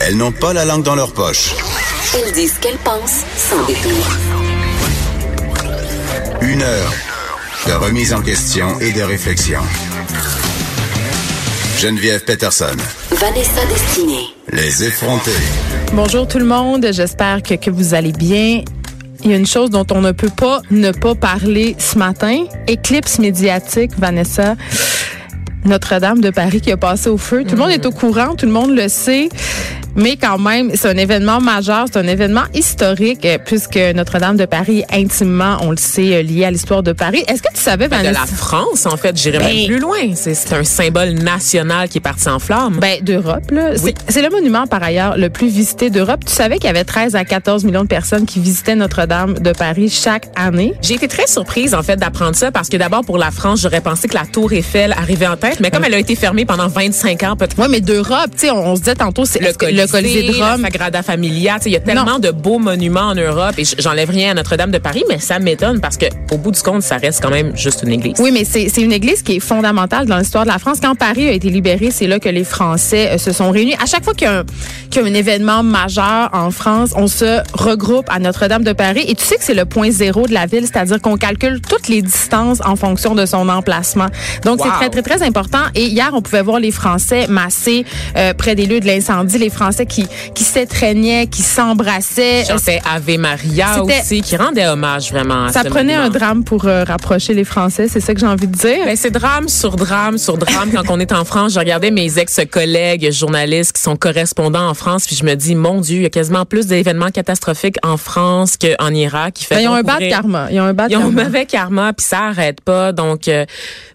Elles n'ont pas la langue dans leur poche. Elles disent ce qu'elles pensent sans détour. Une heure de remise en question et de réflexion. Geneviève Peterson. Vanessa Destinée. Les effrontés. Bonjour tout le monde, j'espère que, que vous allez bien. Il y a une chose dont on ne peut pas ne pas parler ce matin. Éclipse médiatique, Vanessa. Notre-Dame de Paris qui a passé au feu. Tout le monde est au courant, tout le monde le sait. Mais quand même, c'est un événement majeur, c'est un événement historique euh, puisque Notre-Dame de Paris est intimement, on le sait, euh, lié à l'histoire de Paris. Est-ce que tu savais, Ben, Vanessa? de la France, en fait, j'irais Ben- même plus loin. C'est un symbole national qui est parti en flammes. Ben, d'Europe, là. Oui. C'est- le monument, par ailleurs, le plus visité d'Europe. Tu savais qu'il y avait 13 à 14 millions de personnes qui visitaient Notre-Dame de Paris chaque année? J'ai été très surprise, en fait, d'apprendre ça parce que d'abord, pour la France, j'aurais pensé que la Tour Eiffel arrivait en tête, mais comme elle a été fermée pendant 25 ans, peut-être Oui, mais d'Europe, tu sais, on, on se disait tantôt, c'est le le Colisée de Rome. la Sagrada Familia, il y a tellement de beaux monuments en Europe et j'enlève rien à Notre-Dame de Paris, mais ça m'étonne parce que au bout du compte, ça reste quand même juste une église. Oui, mais c'est une église qui est fondamentale dans l'histoire de la France. Quand Paris a été libéré, c'est là que les Français euh, se sont réunis. À chaque fois qu'il y, a un- qu'il y a un événement majeur en France, on se regroupe à Notre-Dame de Paris. Et tu sais que c'est le point zéro de la ville, c'est-à-dire qu'on calcule toutes les distances en fonction de son emplacement. Donc, Wow. c'est très, très, très important. Et hier, on pouvait voir les Français massés euh, près des lieux de l'incendie, les Français qui, qui s'étreignaient, qui s'embrassaient. Chantait Ave Maria aussi, qui rendait hommage vraiment à Ça ce prenait un drame pour euh, rapprocher les Français, c'est ça que j'ai envie de dire? Ben, c'est drame sur drame sur drame. Quand on est en France, je regardais mes ex-collègues journalistes qui sont correspondants en France, puis je me dis, mon Dieu, il y a quasiment plus d'événements catastrophiques en France qu'en Irak. Qui fait Ben, ils ont un bad couvrir- karma. Ils ont un bad Ils ont un karma. mauvais karma, puis ça arrête pas. Donc, euh,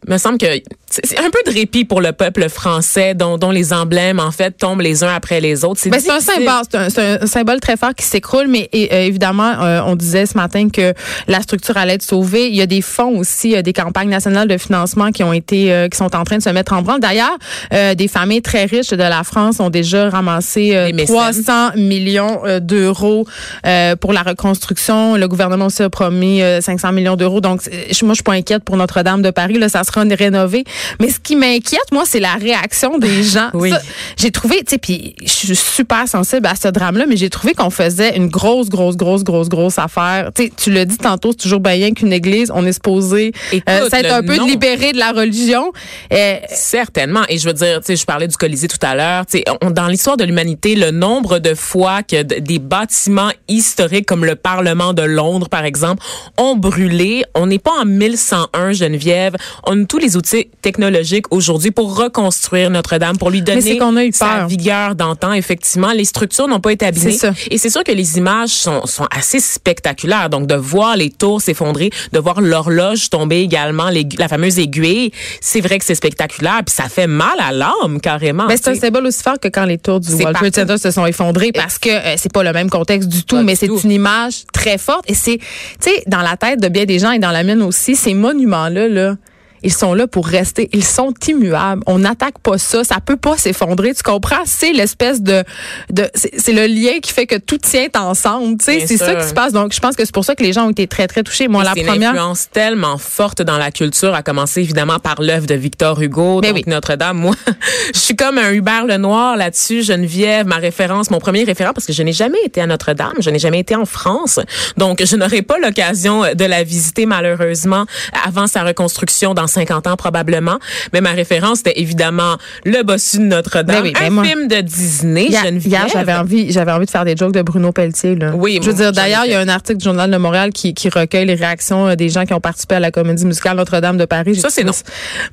il me semble que c'est un peu de répit pour le peuple français, dont, dont les emblèmes, en fait, tombent les uns après les autres. Ben, c'est un difficile. symbole, c'est un, c'est un symbole très fort qui s'écroule, mais et, euh, évidemment, euh, on disait ce matin que la structure allait être sauvée. Il y a des fonds aussi, euh, des campagnes nationales de financement qui ont été, euh, qui sont en train de se mettre en branle. D'ailleurs, euh, des familles très riches de la France ont déjà ramassé euh, Des mécènes. 300 millions d'euros euh, pour la reconstruction. Le gouvernement aussi a promis euh, 500 millions d'euros. Donc, moi, je suis pas inquiète pour Notre-Dame de Paris. Là, ça sera rénové. Mais ce qui m'inquiète, moi, c'est la réaction des gens. Oui. J'ai trouvé, tu sais, puis je suis super sensible à ce drame-là, mais j'ai trouvé qu'on faisait une grosse, grosse, grosse, grosse, grosse affaire. Tu sais, tu l'as dit tantôt, c'est toujours bien qu'une église, on est supposé euh, s'être le un peu libéré de la religion. Euh, Certainement. Et je veux dire, tu sais, je parlais du Colisée tout à l'heure. Tu sais, on- dans l'histoire de l'humanité, le nombre de fois que des bâtiments historiques comme le Parlement de Londres, par exemple, ont brûlé. On n'est pas en 1101, Geneviève. On a tous les outils technologiques aujourd'hui pour reconstruire Notre-Dame, pour lui donner qu'on a eu sa vigueur d'antan. Effectivement, les structures n'ont pas été abîmées. Et c'est sûr que les images sont, sont assez spectaculaires. Donc, de voir les tours s'effondrer, de voir l'horloge tomber également, la fameuse aiguille, c'est vrai que c'est spectaculaire. Puis ça fait mal à l'âme, carrément. Ben, c'est un symbole aussi fort que quand les tours du World Trade. Center se sont effondrés parce que euh, c'est pas le même contexte du tout, Pas mais c'est une image très forte et c'est, tu sais, dans la tête de bien des gens et dans la mienne aussi, ces monuments-là, là, ils sont là pour rester. Ils sont immuables. On n'attaque pas ça. Ça peut pas s'effondrer. Tu comprends? C'est l'espèce de, de c'est le lien qui fait que tout tient ensemble. Tu sais, Bien c'est ça qui se passe. Donc, je pense que c'est pour ça que les gens ont été très, très touchés. Moi, la c'est une première. influence tellement forte dans la culture, à commencer évidemment par l'œuvre de Victor Hugo, Ben donc oui. Notre-Dame. Moi, je suis comme un Hubert Lenoir là-dessus, Geneviève, ma référence, mon premier référent, parce que je n'ai jamais été à Notre-Dame, je n'ai jamais été en France, donc je n'aurai pas l'occasion de la visiter malheureusement avant sa reconstruction dans 50 ans probablement. Mais ma référence c'était évidemment le bossu de Notre-Dame, Ben oui, ben un moi- film de Disney, Hier, Geneviève. hier, j'avais envie, j'avais envie de faire des jokes de Bruno Pelletier. Là. Oui, je veux dire, d'ailleurs, il y a un article du Journal de Montréal qui, qui recueille les réactions euh, des gens qui ont participé à la comédie musicale Notre-Dame de Paris. Ça, c'est non.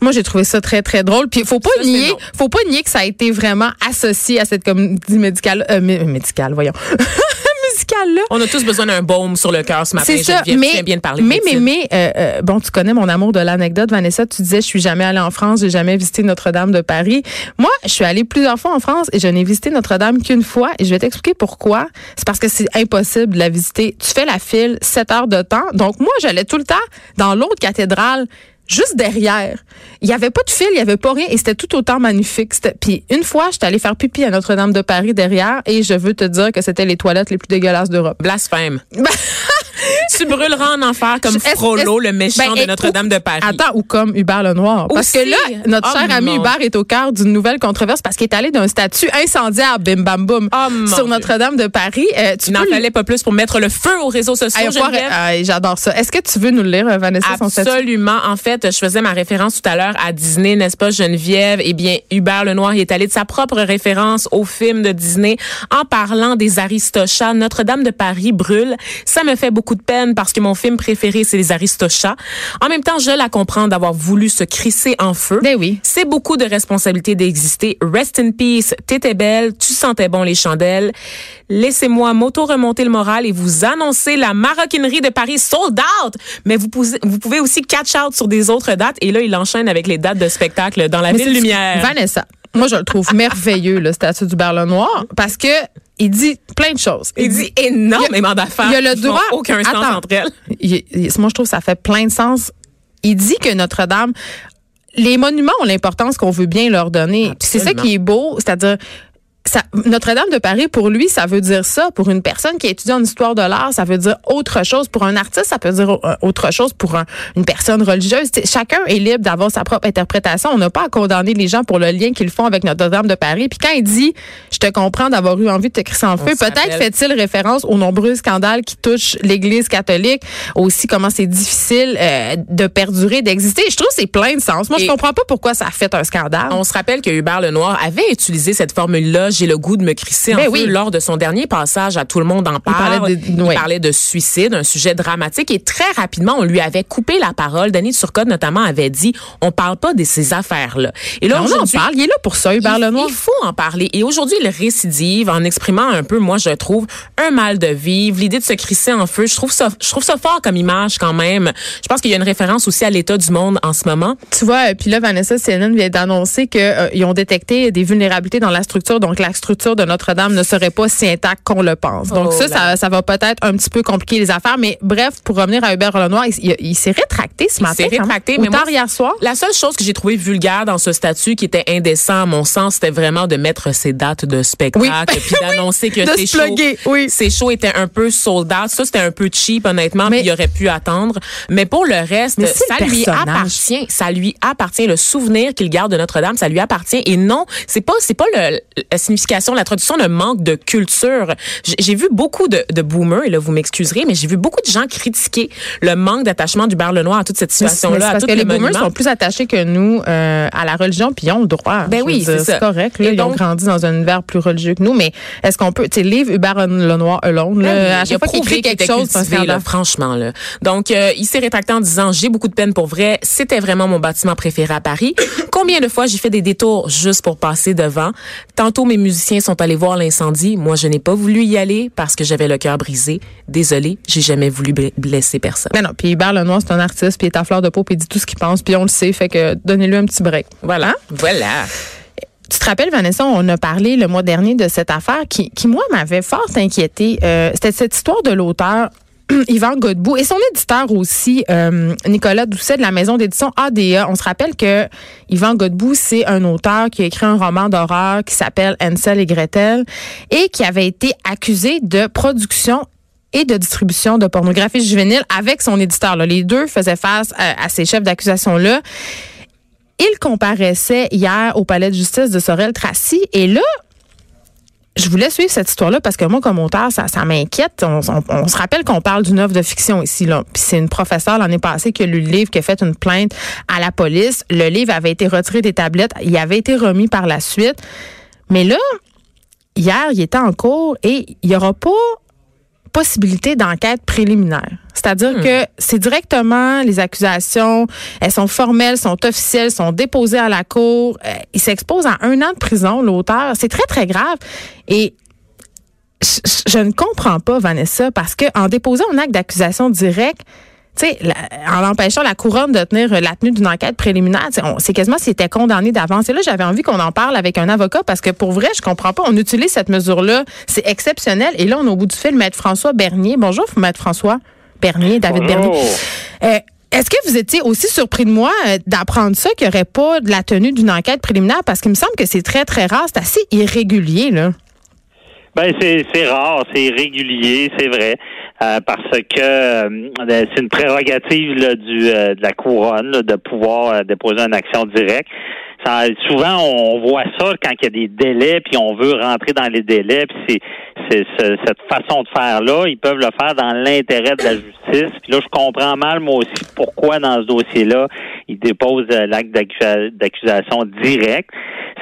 Moi, j'ai trouvé ça très très drôle. Puis, faut pas Ça, nier, faut pas nier que ça a été vraiment associé à cette comédie médicale, euh, mé- médicale, voyons. musicale-là. On a tous besoin d'un baume sur le cœur ce matin. C'est ça. Tu mais, viens bien de parler. mais, mais, euh, euh, bon, tu connais mon amour de l'anecdote, Vanessa. Tu disais, je suis jamais allée en France, j'ai jamais visité Notre-Dame de Paris. Moi, je suis allée plusieurs fois en France et je n'ai visité Notre-Dame qu'une fois. Et je vais t'expliquer pourquoi. C'est parce que c'est impossible de la visiter. Tu fais la file, 7 heures de temps. Donc, moi, j'allais tout le temps dans l'autre cathédrale juste derrière. Il y avait pas de fil, il y avait pas rien et c'était tout autant magnifique. Puis une fois, j'étais allée faire pipi à Notre-Dame de Paris derrière et je veux te dire que c'était les toilettes les plus dégueulasses d'Europe. Blasphème. tu brûleras en enfer comme Frollo, le méchant ben, de Notre-Dame de Paris. Attends, ou comme Hubert Lenoir. Parce Aussi. que là, notre Oh, cher ami mon. Hubert est au cœur d'une nouvelle controverse parce qu'il est allé d'un statut incendiaire, bim bam boum, Oh, sur. Notre-Dame de Paris. Euh, tu n'en peux fallait pas plus pour mettre le feu aux réseaux sociaux, J'adore ça. Est-ce que tu veux nous le lire, Vanessa, son statut? Absolument. En fait, je faisais ma référence tout à l'heure à Disney, n'est-ce pas, Geneviève? Eh bien, Hubert Lenoir il est allé de sa propre référence au film de Disney en parlant des Aristochats. Notre-Dame de Paris brûle. Ça me fait beaucoup de peine parce que mon film préféré, c'est les Aristochats. En même temps, je la comprends d'avoir voulu se crisser en feu. Ben oui. C'est beaucoup de responsabilité d'exister. Rest in peace. T'étais belle. Tu sentais bon les chandelles. Laissez-moi m'auto-remonter le moral et vous annoncer la maroquinerie de Paris sold out. Mais vous pouvez, vous pouvez aussi catch out sur des autres dates. Et là, il enchaîne avec les dates de spectacle dans la Mais ville lumière. Vanessa, moi, je le trouve merveilleux, le statut d'Hubert Lenoir, parce que il dit plein de choses. Il dit énormément d'affaires. il y a le droit- aucun sens entre elles. il- il- moi, je trouve que ça fait plein de sens. Il dit que Notre-Dame, les monuments ont l'importance qu'on veut bien leur donner. C'est ça qui est beau, c'est-à-dire Notre-Dame de Paris, pour lui, ça veut dire ça. Pour une personne qui étudie en histoire de l'art, ça veut dire autre chose. Pour un artiste, ça peut dire au- autre chose. Pour un- une personne religieuse, T'sais, chacun est libre d'avoir sa propre interprétation. On n'a pas à condamner les gens pour le lien qu'ils font avec Notre-Dame de Paris. Puis quand il dit, je te comprends d'avoir eu envie de te crisser en feu, peut-être fait-il référence aux nombreux scandales qui touchent l'Église catholique, aussi comment c'est difficile euh, de perdurer, d'exister. Je trouve que c'est plein de sens. Moi, je comprends pas pourquoi ça a fait un scandale. On se rappelle que Hubert Lenoir avait utilisé cette formule-là, j'ai le goût de me crisser en Ben feu, lors de son dernier passage à Tout le monde en parle. parlait de- Il parlait de suicide, un sujet dramatique et très rapidement, on lui avait coupé la parole. Denis Turcotte notamment avait dit, on parle pas de ces affaires-là. Et là, on en parle. Il est là pour ça, Hubert il, Lenoir. il faut en parler. Et aujourd'hui, il récidive en exprimant un peu, moi, je trouve, un mal de vivre, l'idée de se crisser en feu. Je trouve ça, je trouve ça fort comme image quand même. Je pense qu'il y a une référence aussi à l'état du monde en ce moment. Tu vois, euh, puis là, Vanessa CNN vient d'annoncer qu'ils ont détecté des vulnérabilités dans la structure. Donc, la structure de Notre-Dame ne serait pas si intacte qu'on le pense. Donc, Oh ça, ça, ça va peut-être un petit peu compliquer les affaires. Mais bref, pour revenir à Hubert Lenoir, il, il- il s'est rétracté ce Il matin. s'est quand même. rétracté, mais moi, tard hier soir. La seule chose que j'ai trouvé vulgaire dans ce statut qui était indécent à mon sens, c'était vraiment de mettre ses dates de spectacle Oui. puis d'annoncer que ses se shows, plugger, oui. ses shows étaient un peu sold out. Ça, c'était un peu cheap, honnêtement, Mais- puis il aurait pu attendre. Mais pour le reste, Mais ça le lui appartient. Ça lui appartient. Le souvenir qu'il garde de Notre-Dame, ça lui appartient. Et non, c'est pas, c'est pas le, signification, la traduction d'un manque de culture. J'ai- vu beaucoup de, de boomers, et là, vous m'excuserez, mais j'ai vu beaucoup de gens critiquer le manque d'attachement du Lenoir à toute cette situation-là, parce que le les boomers monument. sont plus attachés que nous euh, à la religion, puis ils ont le droit. Ben oui, c'est correct. Là, Et ils ont grandi dans un univers plus religieux que nous, mais est-ce qu'on peut, tu sais, livre Hubert Lenoir alone, là, Ben oui, à chaque fois qu'il écrit quelque chose, cultivé, là, franchement. Là. Donc, euh, il s'est rétracté en disant, j'ai beaucoup de peine pour vrai. C'était vraiment mon bâtiment préféré à Paris. Combien de fois j'ai fait des détours juste pour passer devant? Tantôt, mes musiciens sont allés voir l'incendie. Moi, je n'ai pas voulu y aller parce que j'avais le cœur brisé. Désolée, j'ai jamais voulu blesser personne. Mais non, puis Hubert Lenoir, c'est un artiste, puis il est à fleur de peau, puis il dit tout ce qu'il pense, puis on le sait, fait que donnez-lui un petit break. Voilà. Voilà. Tu te rappelles, Vanessa, on a parlé le mois dernier de cette affaire qui, qui moi, m'avait fort inquiété. Euh, C'était cette histoire de l'auteur Yvan Godbout et son éditeur aussi, euh, Nicolas Doucet de la maison d'édition ADA. On se rappelle que Yvan Godbout, c'est un auteur qui a écrit un roman d'horreur qui s'appelle Ansel et Gretel et qui avait été accusé de production et de distribution de pornographie juvénile avec son éditeur. là. Les deux faisaient face à, à ces chefs d'accusation-là. Il comparaissait hier au palais de justice de Sorel-Tracy et là, je voulais suivre cette histoire-là parce que moi, comme auteur, ça, m'inquiète. On se rappelle qu'on parle d'une œuvre de fiction ici. Là. Puis c'est une professeure l'année passée qui a lu le livre, qui a fait une plainte à la police. Le livre avait été retiré des tablettes. Il avait été remis par la suite. Mais là, hier, il était en cours et il n'y aura pas possibilité d'enquête préliminaire. C'est-à-dire que c'est directement les accusations, elles sont formelles, sont officielles, sont déposées à la cour. Euh, il s'expose à un an de prison, l'auteur. C'est très, très grave. Et je, je ne comprends pas, Vanessa, parce que en déposant un acte d'accusation direct, tu sais, en empêchant la couronne de tenir la tenue d'une enquête préliminaire, c'est quasiment s'il était condamné d'avance. Et là, j'avais envie qu'on en parle avec un avocat parce que pour vrai, je comprends pas. On utilise cette mesure-là. C'est exceptionnel. Et là, on est au bout du fil, Maître François Bernier. Bonjour, Maître François Bernier, David Bernier. Euh, est-ce que vous étiez aussi surpris de moi euh, d'apprendre ça, qu'il n'y aurait pas de la tenue d'une enquête préliminaire? Parce qu'il me semble que c'est très, très rare. C'est assez irrégulier, là. Ben c'est rare, c'est régulier, c'est vrai, euh, parce que euh, c'est une prérogative du de la couronne de pouvoir déposer une action directe. souvent, on voit ça quand il y a des délais, puis on veut rentrer dans les délais, puis c'est cette façon de faire là, ils peuvent le faire dans l'intérêt de la justice. Puis là, je comprends mal moi aussi pourquoi dans ce dossier-là, ils déposent l'acte d'accusation direct.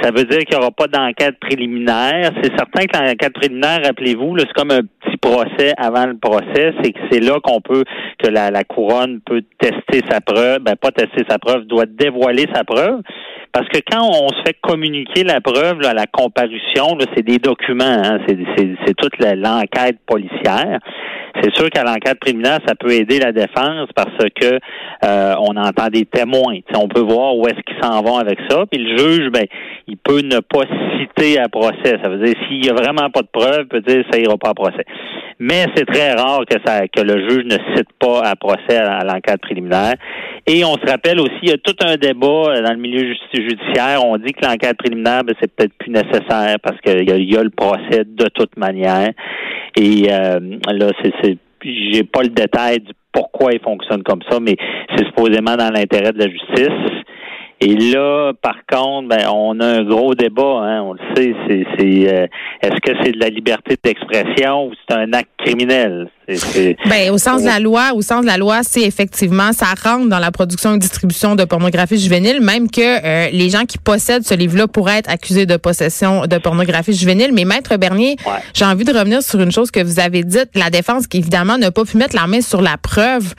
Ça veut dire qu'il n'y aura pas d'enquête préliminaire. C'est certain que l'enquête préliminaire, rappelez-vous, c'est comme un petit procès avant le procès. C'est que c'est là qu'on peut, que la, couronne peut tester sa preuve, ben pas tester sa preuve, doit dévoiler sa preuve. Parce que quand on se fait communiquer la preuve, la comparution, c'est des documents, hein, c'est toute l'enquête policière. C'est sûr qu'à l'enquête préliminaire, ça peut aider la défense parce que euh, on entend des témoins. on peut voir où est-ce qu'ils s'en vont avec ça. Puis le juge, ben, il peut ne pas citer à procès. Ça veut dire s'il y a vraiment pas de preuve, il peut dire ça ira pas à procès. Mais c'est très rare que ça que le juge ne cite pas à procès à, l'enquête préliminaire. Et on se rappelle aussi, il y a tout un débat euh, dans le milieu judiciaire. On dit que l'enquête préliminaire, ben, c'est peut-être plus nécessaire parce qu'il y, a le procès de toute manière. Et euh, là, c'est j'ai pas le détail du pourquoi il fonctionne comme ça, mais c'est supposément dans l'intérêt de la justice. Et là, par contre, ben, on a un gros débat, hein, on le sait, c'est, c'est euh, est-ce que c'est de la liberté d'expression ou c'est un acte criminel? ben, au sens de la loi, au sens de la loi, c'est effectivement, ça rentre dans la production et distribution de pornographie juvénile, même que euh, les gens qui possèdent ce livre-là pourraient être accusés de possession de pornographie juvénile. Mais Maître Bernier, j'ai envie de revenir sur une chose que vous avez dite, la défense qui évidemment n'a pas pu mettre la main sur la preuve.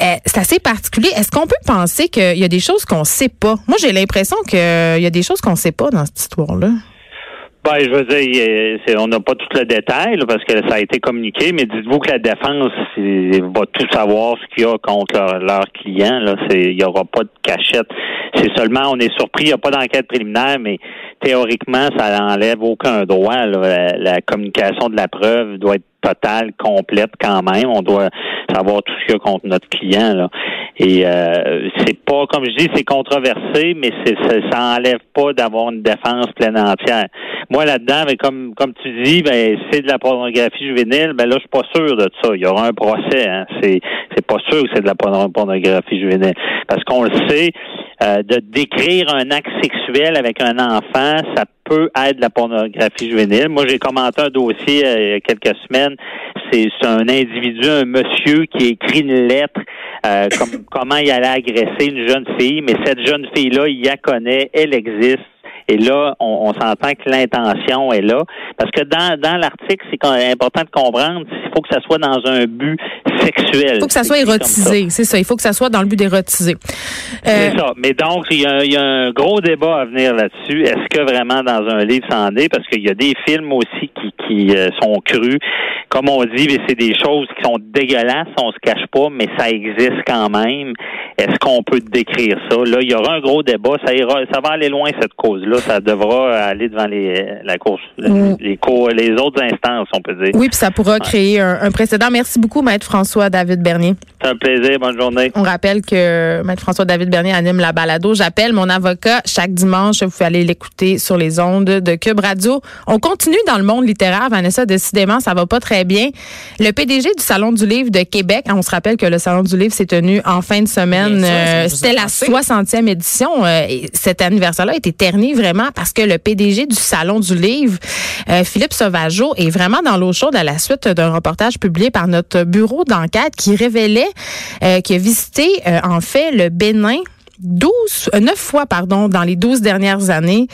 Euh, c'est assez particulier. Est-ce qu'on peut penser qu'il y a des choses qu'on sait pas? Moi, j'ai l'impression qu'il y a des choses qu'on sait pas dans cette histoire-là. Ben, je veux dire, on n'a pas tout le détail parce que ça a été communiqué, mais dites-vous que la défense va tout savoir ce qu'il y a contre leurs leur clients. il n'y aura pas de cachette. C'est seulement, on est surpris, il n'y a pas d'enquête préliminaire, mais théoriquement, ça n'enlève aucun droit. La, communication de la preuve doit être totale, complète quand même. On doit savoir tout ce qu'il y a contre notre client. Là. Et euh, c'est pas, comme je dis, c'est controversé, mais c'est, ça enlève pas d'avoir une défense pleine entière. Moi, là-dedans, mais comme comme tu dis, ben c'est de la pornographie juvénile, ben là, je suis pas sûr de ça. Il y aura un procès. Hein. C'est, c'est pas sûr que c'est de la pornographie juvénile. Parce qu'on le sait, euh, de décrire un acte sexuel avec un enfant, ça peut être de la pornographie juvénile. Moi, j'ai commenté un dossier euh, il y a quelques semaines. C'est un individu, un monsieur qui écrit une lettre euh, comme, comment il allait agresser une jeune fille, mais cette jeune fille-là, il la connaît, elle existe. Et là, on, s'entend que l'intention est là. Parce que dans, dans l'article, c'est important de comprendre, il faut que ça soit dans un but sexuel. Il faut que ça soit érotisé, c'est ça. Il faut que ça soit dans le but d'érotiser. C'est euh, ça. Mais donc, il y, a, un gros débat à venir là-dessus. Est-ce que vraiment dans un livre, ça en est? Parce qu'il y a des films aussi qui, qui euh, sont crus. Comme on dit, c'est des choses qui sont dégueulasses, on se cache pas, mais ça existe quand même. Est-ce qu'on peut décrire ça? Là, il y aura un gros débat. Ça ira, ça va aller loin, cette cause-là. Ça devra aller devant les, la course, mm. les, les autres instances, on peut dire. Oui, puis ça pourra créer un, précédent. Merci beaucoup, Maître François David Bernier. C'est un plaisir. Bonne journée. On rappelle que Maître François David Bernier anime la balado. J'appelle mon avocat chaque dimanche. Vous pouvez aller l'écouter sur les ondes de Cube Radio. On continue dans le monde littéraire, Vanessa. Décidément, ça va pas très bien. Le PDG du Salon du Livre de Québec, on se rappelle que le Salon du Livre s'est tenu en fin de semaine euh, c'était la 60e édition. Euh, cet anniversaire-là a été terni vraiment parce que le PDG du Salon du Livre, euh, Philippe Sauvageau, est vraiment dans l'eau chaude à la suite d'un reportage publié par notre bureau d'enquête qui révélait qu'il a visité en fait le Bénin 12, 9 fois, pardon, dans les 12 dernières années.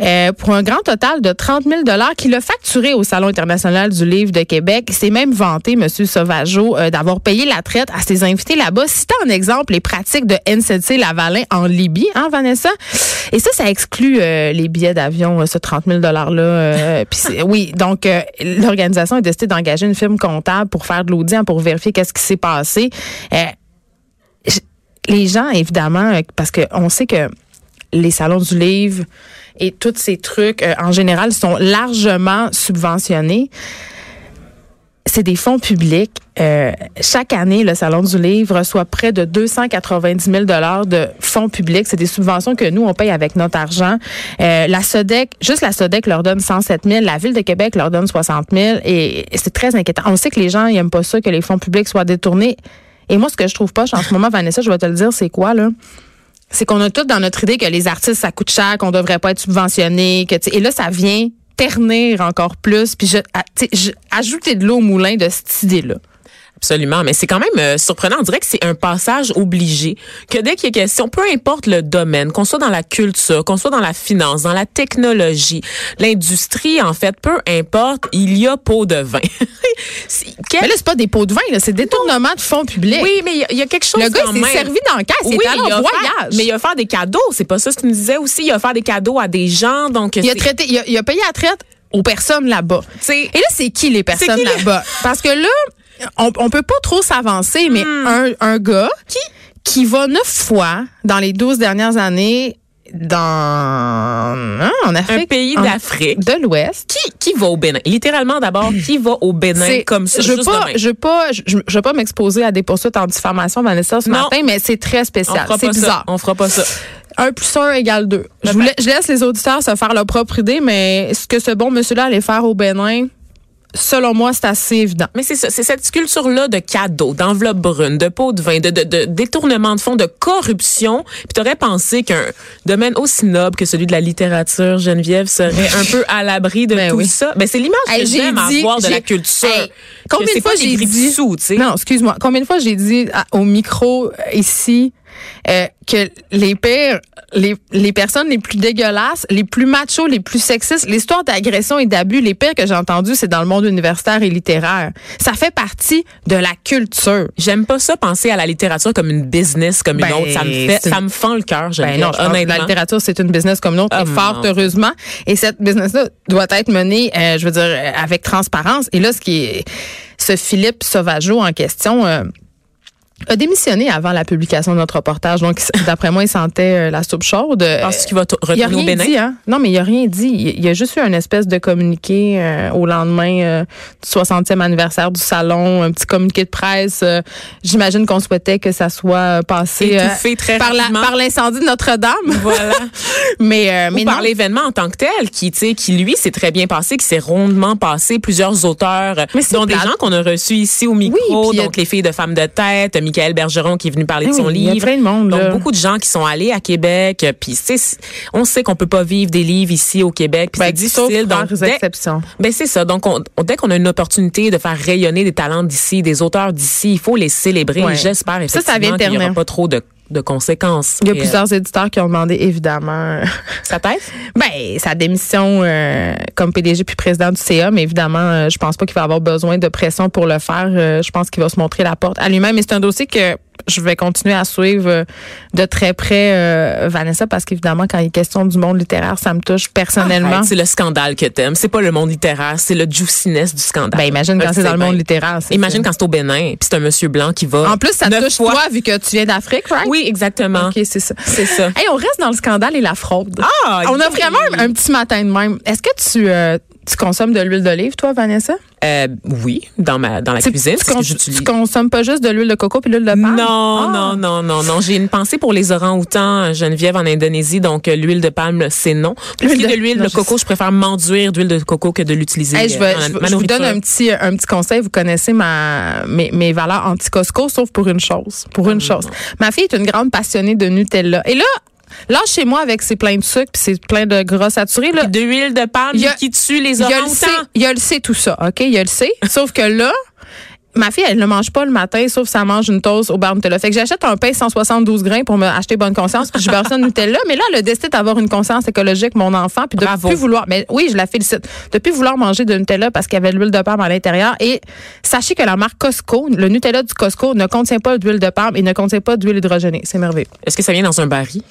euh, pour un grand total de 30 000 qu'il a facturé au Salon international du livre de Québec. Il s'est même vanté, M. Sauvageau, euh, d'avoir payé la traite à ses invités là-bas, citant en exemple les pratiques de NCC Lavalin en Libye, hein, Vanessa? Et ça, ça exclut euh, les billets d'avion, ce 30 000 $-là. oui, donc l'organisation a décidé d'engager une firme comptable pour faire de l'audit, hein, pour vérifier qu'est-ce qui s'est passé les gens, évidemment, parce qu'on sait que les salons du livre et tous ces trucs, euh, en général, sont largement subventionnés. C'est des fonds publics. Euh, chaque année, le Salon du Livre reçoit près de 290 000 de fonds publics. C'est des subventions que nous, on paye avec notre argent. Euh, la SODEC, juste la SODEC leur donne 107 000. La Ville de Québec leur donne 60 000. Et, c'est très inquiétant. On sait que les gens n'aiment pas ça, que les fonds publics soient détournés. Et moi, ce que je trouve pas en ce moment, Vanessa, je vais te le dire, c'est quoi, là? c'est qu'on a tout dans notre idée que les artistes, ça coûte cher, qu'on devrait pas être subventionné. Que, et là, ça vient ternir encore plus. Puis je, je, ajouter de l'eau au moulin de cette idée-là. Absolument, mais c'est quand même euh, surprenant. On dirait que c'est un passage obligé. Que dès qu'il y a question, peu importe le domaine, qu'on soit dans la culture, qu'on soit dans la finance, dans la technologie, l'industrie, en fait, peu importe, il y a pot de vin. Mais là, c'est pas des pots de vin, c'est détournement de fonds publics. Oui, mais il y, a quelque chose Le gars, quand s'est servi dans le caisse, oui, il a voyage. mais il a faire des cadeaux, c'est pas ça ce que tu nous disais aussi. Il a faire des cadeaux à des gens, donc... Il a, traité, il a, il a payé la traite aux personnes là-bas. Et là, c'est qui les personnes là-bas? Parce que là, on, on peut pas trop s'avancer, mais hmm. un, un gars qui? qui va neuf fois dans les douze dernières années dans hein, en Afrique, un pays d'Afrique de l'Ouest. Qui qui va au Bénin? Littéralement d'abord, qui va au Bénin comme ça Je veux pas, je veux pas, je, je veux pas m'exposer à des poursuites en diffamation, Vanessa, ce matin, mais c'est très spécial. C'est bizarre. On fera pas ça. 1 plus 1 égale 2. Je, je laisse les auditeurs se faire leur propre idée, mais ce que ce bon monsieur-là allait faire au Bénin, selon moi, c'est assez évident. Mais c'est ça, c'est cette culture-là de cadeaux, d'enveloppes brunes, de pots de vin, de, de, de détournement de fonds, de corruption. Puis t'aurais pensé qu'un domaine aussi noble que celui de la littérature, Geneviève, serait un peu à l'abri de ben tout ça. Ben c'est l'image que j'aime avoir de la culture. combien de fois j'ai dit sous, Non, excuse-moi. Combien de fois j'ai dit au micro euh, ici euh, que les pires, les, les personnes les plus dégueulasses, les plus machos, les plus sexistes, l'histoire d'agression et d'abus, les pires que j'ai entendu, c'est dans le monde universitaire et littéraire. Ça fait partie de la culture. J'aime pas ça penser à la littérature comme une business comme une ben, autre. Ça me fait, ça me fend le cœur. Ben non, la littérature c'est une business comme une autre, et oh, fort heureusement. Et cette business-là doit être menée, euh, je veux dire, avec transparence. Et là, ce qui est, ce Philippe Sauvageau en question. Euh, a démissionné avant la publication de notre reportage. Donc, d'après moi, il sentait euh, la soupe chaude. Parce qu'il va retourner au Bénin? Dit, hein? Non, mais il a rien dit. Il, y a juste eu une espèce de communiqué euh, au lendemain euh, du 60e anniversaire du salon, un petit communiqué de presse. J'imagine qu'on souhaitait que ça soit passé très par, la, par l'incendie de Notre-Dame. Voilà. mais mais Ou par l'événement en tant que tel, qui, qui lui, s'est très bien passé, qui s'est rondement passé. Plusieurs auteurs, dont des gens qu'on a reçus ici au micro, donc les filles de femmes de tête, Michael Bergeron qui est venu parler de son livre. Il y a plein de monde. Donc beaucoup de gens qui sont allés à Québec. Puis on sait qu'on peut pas vivre des livres ici au Québec. Puis ben, c'est difficile. Donc dès, exceptions. Ben c'est ça. Donc dès qu'on a une opportunité de faire rayonner des talents d'ici, des auteurs d'ici, il faut les célébrer. J'espère effectivement qu'il n'y aura pas trop de de conséquences. Il y a plusieurs éditeurs qui ont demandé évidemment sa thèse. ben sa démission euh, comme PDG puis président du CA, mais évidemment, euh, je pense pas qu'il va avoir besoin de pression pour le faire. Euh, je pense qu'il va se montrer la porte à lui-même. Mais c'est un dossier que je vais continuer à suivre euh, de très près euh, Vanessa parce qu'évidemment quand il est question du monde littéraire, ça me touche personnellement. c'est le scandale que t'aimes. C'est pas le monde littéraire, c'est le juiciness du scandale. Ben imagine quand c'est dans le monde littéraire. Imagine quand c'est au Bénin, puis c'est un monsieur blanc qui va. En plus, ça touche toi vu que tu viens d'Afrique, right? Oui, exactement. Ok, c'est ça. C'est ça. Hey, on reste dans le scandale et la fraude. Ah, on a vraiment un, petit matin de même. Est-ce que tu euh, tu consommes de l'huile d'olive, toi, Vanessa? Euh, oui, dans ma dans la cuisine. Tu, tu consommes pas juste de l'huile de coco puis l'huile de palme? Non, ah. non, non, non, non. J'ai une pensée pour les orang-outans, Geneviève, en Indonésie. Donc, euh, l'huile de palme, c'est non. Pour de l'huile de coco, je préfère m'enduire d'huile de coco que de l'utiliser. je, je, vous donne un petit un petit conseil. Vous connaissez ma mes, mes valeurs anti-Costco, sauf pour une chose. Pour une chose. Ma fille est une grande passionnée de Nutella. Et là, Là, chez moi, avec ses plein de sucre puis c'est plein de gras saturés, là. De huile de palme qui tue les orang Il y a le sait tout ça, OK? Il y a le sait. Sauf que là, ma fille, elle ne mange pas le matin, sauf si elle mange une toast au beurre Nutella. Fait que j'achète un pain 172 grains pour me acheter bonne conscience, puis je beurre ça de Nutella. Mais là, elle a décidé d'avoir une conscience écologique, mon enfant, puis de Bravo. plus vouloir. Mais oui, je la félicite. De plus vouloir manger de Nutella parce qu'il y avait de l'huile de palme à l'intérieur. Et sachez que la marque Costco, le Nutella du Costco, ne contient pas d'huile de palme et ne contient pas d'huile hydrogénée. C'est merveilleux. Est-ce que ça vient dans un baril?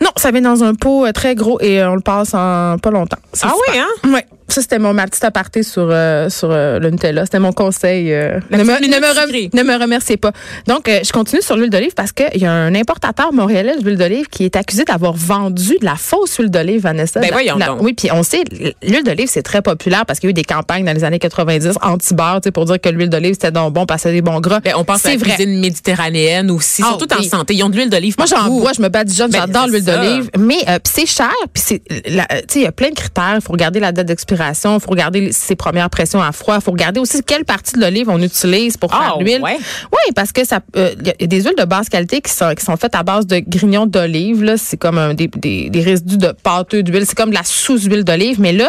Non, ça vient dans un pot euh, très gros et euh, on le passe en pas longtemps. Ah oui, hein? Ouais. Ça, c'était mon, ma petite aparté sur, euh, sur euh, le Nutella. C'était mon conseil. euh, ne, me, ne, me rem- sucrée. ne me remerciez pas. Donc, je continue sur l'huile d'olive parce qu'il y a un importateur montréalais d'huile d'olive qui est accusé d'avoir vendu de la fausse huile d'olive, Vanessa. Ben La- voyons la- donc. Oui, puis on sait, l'huile d'olive, c'est très populaire parce qu'il y a eu des campagnes dans les années 90 anti-beurre, tu sais, pour dire que l'huile d'olive, c'était donc bon parce que des bons gras. Ben, on pense à c'est la vrai. cuisine méditerranéenne aussi, Ah, surtout en oui. santé. Ils ont de l'huile d'olive Moi, j'en bois, je me badigeonne, Ben, j'adore l'huile d'olive. Mais c'est cher, puis c'est, la- tu sais, il y a plein de critères. Il faut regarder la date d'expiration, il faut regarder ses premières pressions à froid, il faut regarder aussi quelle partie de l'olive on utilise pour Ah, faire l'huile. ouais? Oui, parce que ça, euh, il y a des huiles de basse qualité qui sont, qui sont faites à base de grignons d'olive. Là, c'est comme un- des, des, des résidus de pâteux d'huile. C'est comme de la sous-huile d'olive. Mais là,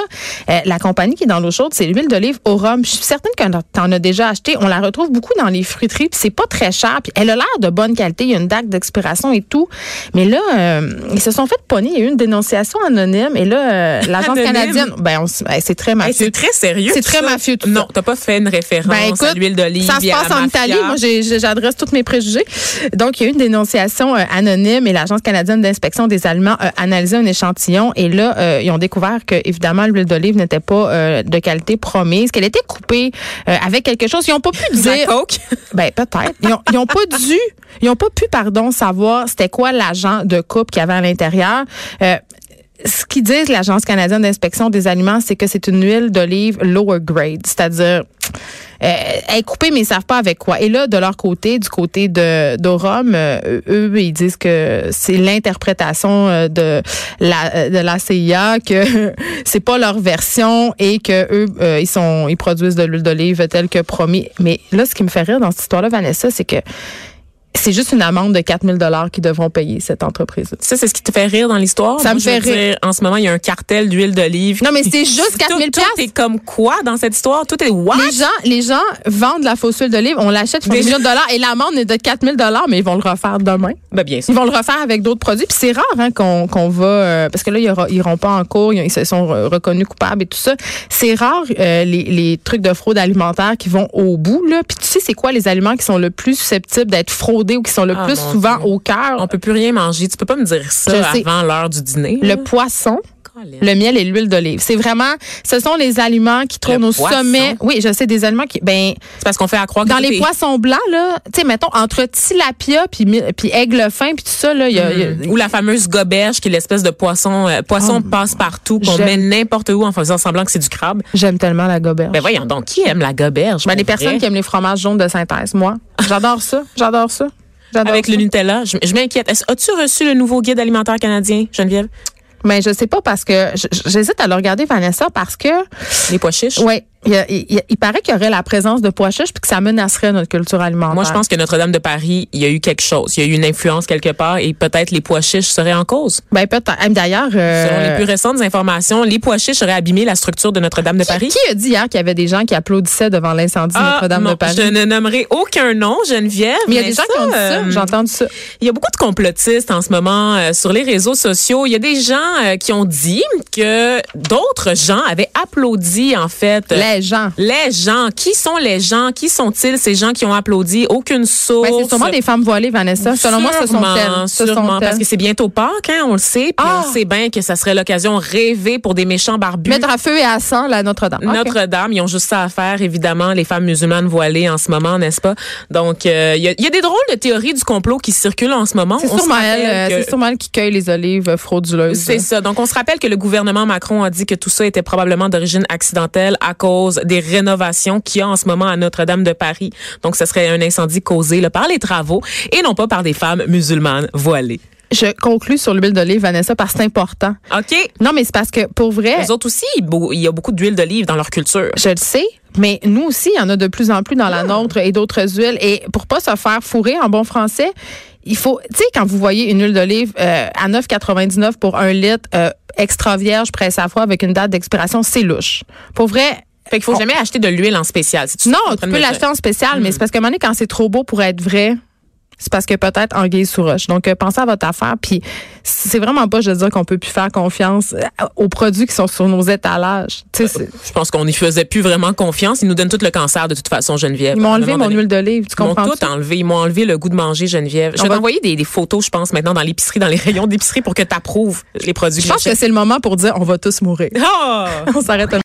euh, la compagnie qui est dans l'eau chaude, c'est l'huile d'olive au rhum. Je suis certaine que t'en as déjà acheté. On la retrouve beaucoup dans les fruiteries. Puis c'est pas très cher. Puis elle a l'air de bonne qualité. Il y a une date d'expiration et tout. Mais là, euh, ils se sont fait pogner. Il y a eu une dénonciation anonyme. Et là, l'agence canadienne, ben, on ben, c'est très Hey, mafieux. c'est très sérieux. C'est très ça. mafieux, tout Non, t'as pas fait une référence Ben, à l'huile d'olive. Ça se passe en mafia. Italie. Moi, j'adresse tous mes préjugés. Donc, il y a eu une dénonciation euh, anonyme et l'Agence canadienne d'inspection des aliments a analysé un échantillon. Et là, euh, ils ont découvert que, évidemment, l'huile d'olive n'était pas euh, de qualité promise, qu'elle était coupée euh, avec quelque chose. Ils n'ont pas pu dire. Ben, peut-être. Ils ont, ils ont pas dû, ils ont pas pu, pardon, savoir c'était quoi l'agent de coupe qu'il y avait à l'intérieur. Ce qu'ils disent, l'Agence canadienne d'inspection des aliments, c'est que c'est une huile d'olive lower grade, c'est-à-dire euh, elle est coupée, mais ils savent pas avec quoi. Et là, de leur côté, du côté de d'Orum, euh, eux, ils disent que c'est l'interprétation euh, de la de la CIA que c'est pas leur version et que eux, euh, ils sont ils produisent de l'huile d'olive telle que promis. Mais là, ce qui me fait rire dans cette histoire-là, Vanessa, c'est que c'est juste une amende de 4000 dollars qu'ils devront payer cette entreprise. Ça, c'est ce qui te fait rire dans l'histoire? Ça Moi, me fait rire. dire, en ce moment, il y a un cartel d'huile d'olive. Non, mais c'est juste 4000 Tout, tout est comme quoi dans cette histoire? Tout est what? Les gens, les gens vendent la fausse huile d'olive, on l'achète, font des millions de dollars et l'amende est de 4000 dollars, mais ils vont le refaire demain. Ben, bien sûr. Ils vont le refaire avec d'autres produits. Puis c'est rare hein, qu'on qu'on va euh, parce que là ils iront pas en cours, ils, se sont re- reconnus coupables et tout ça. C'est rare euh, les, les trucs de fraude alimentaire qui vont au bout là. Puis tu sais c'est quoi les aliments qui sont le plus susceptibles d'être fraudés? Ou qui sont le Ah, plus souvent Dieu. au cœur On peut plus rien manger. Tu peux pas me dire ça avant l'heure du dîner. Le poisson. Le miel et l'huile d'olive. C'est vraiment ce sont les aliments qui trônent au sommet. Oui, je sais des aliments qui ben C'est parce qu'on fait à croire que dans les poissons blancs là, tu sais mettons entre tilapia puis puis aigle fin puis tout ça là, il y a- il y a- Ou la fameuse goberge, qui est l'espèce de poisson, euh, poisson Oh, passe-partout qu'on j'aime. met n'importe où en faisant semblant que c'est du crabe. J'aime tellement la goberge. Ben voyons donc, qui aime la goberge? Ben, les personnes qui aiment les fromages jaunes de synthèse, moi. J'adore ça. J'adore ça. J'adore Avec ça. le Nutella, je, je m'inquiète. As-tu reçu le nouveau guide alimentaire canadien, Geneviève? Mais je sais pas parce que j'hésite à le regarder, Vanessa, parce que, Les pois chiches? ouais, il, il il paraît qu'il y aurait la présence de pois chiches puis que ça menacerait notre culture alimentaire. Moi, je pense que Notre-Dame de Paris, il y a eu quelque chose. Il y a eu une influence quelque part et peut-être les pois chiches seraient en cause. Ben, peut-être. D'ailleurs, euh, Selon les plus récentes informations, les pois chiches auraient abîmé la structure de Notre-Dame de Paris. qui a dit hier qu'il y avait des gens qui applaudissaient devant l'incendie de Ah, Notre-Dame de Paris? Je ne nommerai aucun nom, Geneviève. Mais il y a des gens qui ont dit ça. euh, J'ai entendu ça. Il y a beaucoup de complotistes en ce moment euh, sur les réseaux sociaux. Il y a des gens euh, qui ont dit que d'autres gens avaient applaudi, en fait. Les gens. les gens. Qui sont les gens? Qui sont-ils, ces gens qui ont applaudi? Aucune source. Ben, c'est sûrement des femmes voilées, Vanessa. Selon moi, ce sont Sûrement, elles. Ce sûrement, sont parce elles. que c'est bientôt Pâques, hein, on le sait. Puis Ah! on sait bien que ça serait l'occasion rêvée pour des méchants barbus. Mettre à feu et à sang la Notre-Dame. Notre-Dame, ils ont juste ça à faire, évidemment, les femmes musulmanes voilées en ce moment, n'est-ce pas? Donc, euh, il y, a, il y a des drôles de théories du complot qui circulent en ce moment. C'est sûrement euh, que- c'est sûrement elle qui cueille les olives frauduleuses. c'est ça. Donc, on se rappelle que le gouvernement Macron a dit que tout ça était probablement d'origine accidentelle à cause des rénovations qu'il y a en ce moment à Notre-Dame de Paris. Donc, ce serait un incendie causé là, par les travaux et non pas par des femmes musulmanes voilées. Je conclus sur l'huile d'olive, Vanessa, parce que c'est important. OK. Non, mais c'est parce que pour vrai, Les autres aussi, il y a beaucoup d'huile d'olive dans leur culture. je le sais, mais nous aussi, il y en a de plus en plus dans la nôtre et d'autres huiles. Et pour pas se faire fourrer en bon français, il faut, tu sais, quand vous voyez une huile d'olive euh, à 9,99 pour un litre, euh, extra vierge, presse à froid avec une date d'expiration, c'est louche. Pour vrai, Fait qu'il faut jamais acheter de l'huile en spécial. C'est Non, tu peux l'acheter en spécial, mais c'est parce que un moment donné, quand c'est trop beau pour être vrai, c'est parce que peut-être en guise sous roche. Donc, euh, pensez à votre affaire. Puis, c'est vraiment pas, je veux dire, qu'on peut plus faire confiance euh, aux produits qui sont sur nos étalages. Tu Je pense qu'on n'y faisait plus vraiment confiance. Ils nous donnent tout le cancer de toute façon, Geneviève. ils m'ont enlevé mon donné. huile d'olive. Tu Ils m'ont comprends tout enlevé. Ils m'ont enlevé le goût de manger, Geneviève. Je On vais va- t'envoyer des, des photos, je pense, maintenant dans l'épicerie, dans les rayons d'épicerie pour que tu approuves les produits Je pense que c'est le moment pour dire on va tous mourir. Ah! on s'arrête un